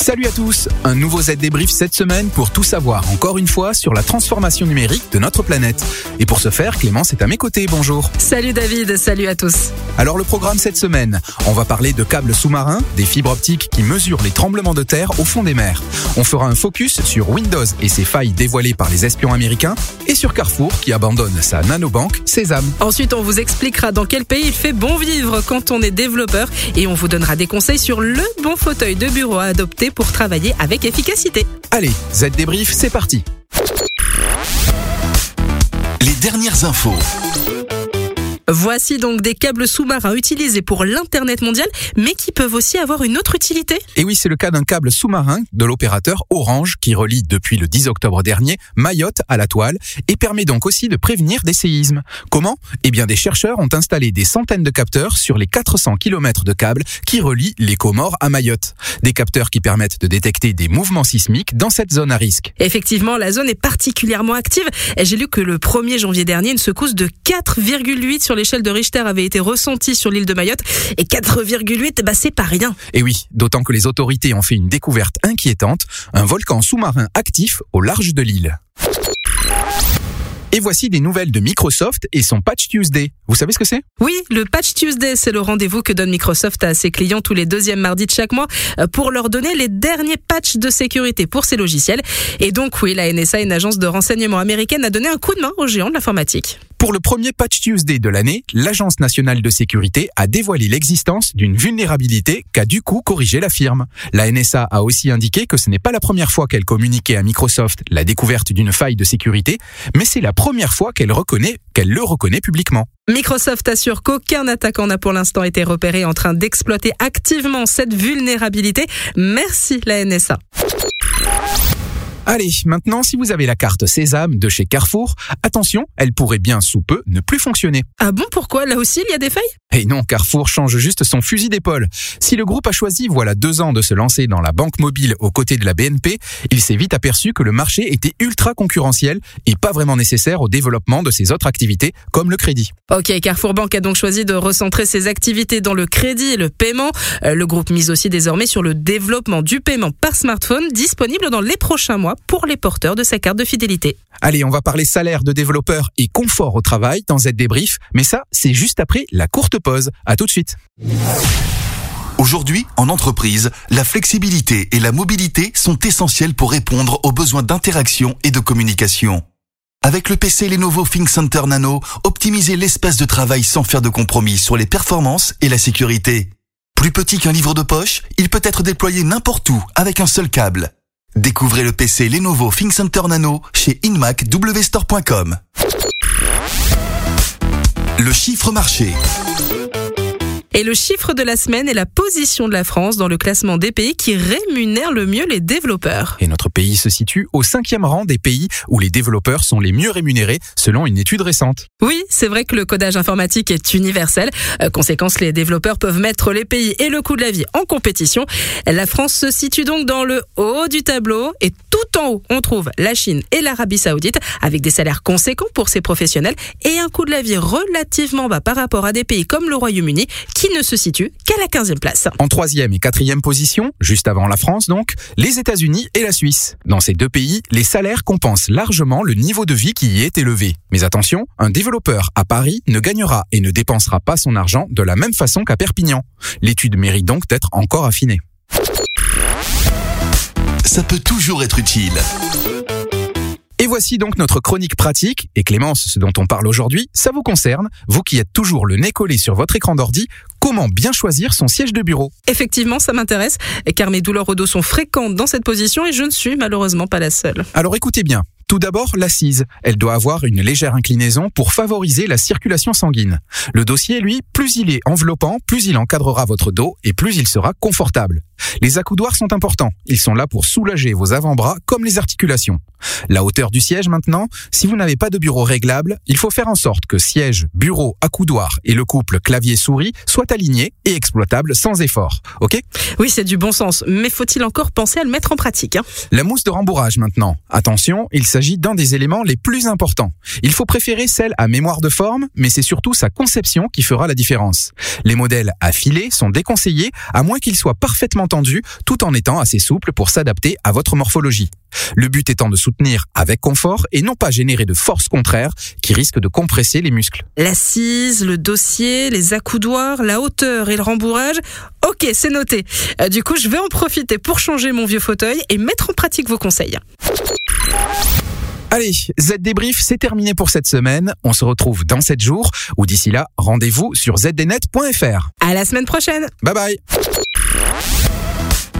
Salut à tous, un nouveau Z débrief cette semaine pour tout savoir encore une fois sur la transformation numérique de notre planète. Et pour ce faire, Clémence est à mes côtés, bonjour. Salut David, salut à tous. Alors le programme cette semaine, on va parler de câbles sous-marins, des fibres optiques qui mesurent les tremblements de terre au fond des mers. On fera un focus sur Windows et ses failles dévoilées par les espions américains et sur Carrefour qui abandonne sa nanobanque Sésame. Ensuite, on vous expliquera dans quel pays il fait bon vivre quand on est développeur et on vous donnera des conseils sur le bon fauteuil de bureau à adopter pour travailler avec efficacité. Allez, Z débrief, c'est parti. Les dernières infos. Voici donc des câbles sous-marins utilisés pour l'Internet mondial, mais qui peuvent aussi avoir une autre utilité. Et oui, c'est le cas d'un câble sous-marin de l'opérateur Orange qui relie depuis le 10 octobre dernier Mayotte à la toile et permet donc aussi de prévenir des séismes. Comment? Eh bien, des chercheurs ont installé des centaines de capteurs sur les 400 km de câbles qui relient les Comores à Mayotte. Des capteurs qui permettent de détecter des mouvements sismiques dans cette zone à risque. Effectivement, la zone est particulièrement active. J'ai lu que le 1er janvier dernier, une secousse de 4,8 sur l'échelle de Richter avait été ressentie sur l'île de Mayotte et 4,8, bah c'est pas rien. Et oui, d'autant que les autorités ont fait une découverte inquiétante, un volcan sous-marin actif au large de l'île. Et voici des nouvelles de Microsoft et son Patch Tuesday. Vous savez ce que c'est? Oui, le Patch Tuesday, c'est le rendez-vous que donne Microsoft à ses clients tous les deuxièmes mardis de chaque mois euh, pour leur donner les derniers patchs de sécurité pour ces logiciels. Et donc oui, la NSA, une agence de renseignement américaine, a donné un coup de main aux géants de l'informatique. Pour le premier Patch Tuesday de l'année, l'Agence nationale de sécurité a dévoilé l'existence d'une vulnérabilité qu'a du coup corrigé la firme. La NSA a aussi indiqué que ce n'est pas la première fois qu'elle communiquait à Microsoft la découverte d'une faille de sécurité, mais c'est la première fois qu'elle reconnaît, qu'elle le reconnaît publiquement. Microsoft assure qu'aucun attaquant n'a pour l'instant été repéré en train d'exploiter activement cette vulnérabilité. Merci la NSA. Allez, maintenant, si vous avez la carte Sésame de chez Carrefour, attention, elle pourrait bien sous peu ne plus fonctionner. Ah bon, pourquoi? Là aussi, il y a des failles? Et non, Carrefour change juste son fusil d'épaule. Si le groupe a choisi, voilà deux ans, de se lancer dans la banque mobile aux côtés de la BNP, il s'est vite aperçu que le marché était ultra concurrentiel et pas vraiment nécessaire au développement de ses autres activités, comme le crédit. Ok, Carrefour Bank a donc choisi de recentrer ses activités dans le crédit et le paiement. Euh, le groupe mise aussi désormais sur le développement du paiement par smartphone, disponible dans les prochains mois pour les porteurs de sa carte de fidélité. Allez, on va parler salaire de développeurs et confort au travail dans Z débrief, mais ça, c'est juste après la courte pause. À tout de suite. Aujourd'hui, en entreprise, la flexibilité et la mobilité sont essentielles pour répondre aux besoins d'interaction et de communication. Avec le PC Lenovo ThinkCenter Nano, optimisez l'espace de travail sans faire de compromis sur les performances et la sécurité. Plus petit qu'un livre de poche, il peut être déployé n'importe où avec un seul câble. Découvrez le PC Lenovo ThinkCenter Nano chez InmacWstore.com. Le chiffre marché. Et le chiffre de la semaine est la position de la France dans le classement des pays qui rémunèrent le mieux les développeurs. Et notre pays se situe au cinquième rang des pays où les développeurs sont les mieux rémunérés selon une étude récente. Oui, c'est vrai que le codage informatique est universel. Euh, conséquence, les développeurs peuvent mettre les pays et le coût de la vie en compétition. La France se situe donc dans le haut du tableau et tout en haut, on trouve la Chine et l'Arabie Saoudite avec des salaires conséquents pour ces professionnels et un coût de la vie relativement bas par rapport à des pays comme le Royaume-Uni qui ne se situe qu'à la 15e place. En troisième et quatrième position, juste avant la France donc, les États-Unis et la Suisse. Dans ces deux pays, les salaires compensent largement le niveau de vie qui y est élevé. Mais attention, un développeur à Paris ne gagnera et ne dépensera pas son argent de la même façon qu'à Perpignan. L'étude mérite donc d'être encore affinée. Ça peut toujours être utile. Et voici donc notre chronique pratique. Et Clémence, ce dont on parle aujourd'hui, ça vous concerne, vous qui êtes toujours le nez collé sur votre écran d'ordi, comment bien choisir son siège de bureau Effectivement, ça m'intéresse, car mes douleurs au dos sont fréquentes dans cette position et je ne suis malheureusement pas la seule. Alors écoutez bien. Tout d'abord, l'assise. Elle doit avoir une légère inclinaison pour favoriser la circulation sanguine. Le dossier, lui, plus il est enveloppant, plus il encadrera votre dos et plus il sera confortable. Les accoudoirs sont importants. Ils sont là pour soulager vos avant-bras comme les articulations. La hauteur du siège maintenant, si vous n'avez pas de bureau réglable, il faut faire en sorte que siège, bureau, accoudoir et le couple clavier-souris soient alignés et exploitables sans effort. Ok? Oui, c'est du bon sens, mais faut-il encore penser à le mettre en pratique hein? La mousse de rembourrage maintenant. Attention, il s'agit d'un des éléments les plus importants. Il faut préférer celle à mémoire de forme, mais c'est surtout sa conception qui fera la différence. Les modèles affilés sont déconseillés à moins qu'ils soient parfaitement tout en étant assez souples pour s'adapter à votre morphologie. Le but étant de soutenir avec confort et non pas générer de force contraire qui risque de compresser les muscles. L'assise, le dossier, les accoudoirs, la hauteur et le rembourrage. Ok, c'est noté. Euh, du coup, je vais en profiter pour changer mon vieux fauteuil et mettre en pratique vos conseils. Allez, Z débrief, c'est terminé pour cette semaine. On se retrouve dans 7 jours ou d'ici là, rendez-vous sur zdnet.fr. À la semaine prochaine. Bye bye.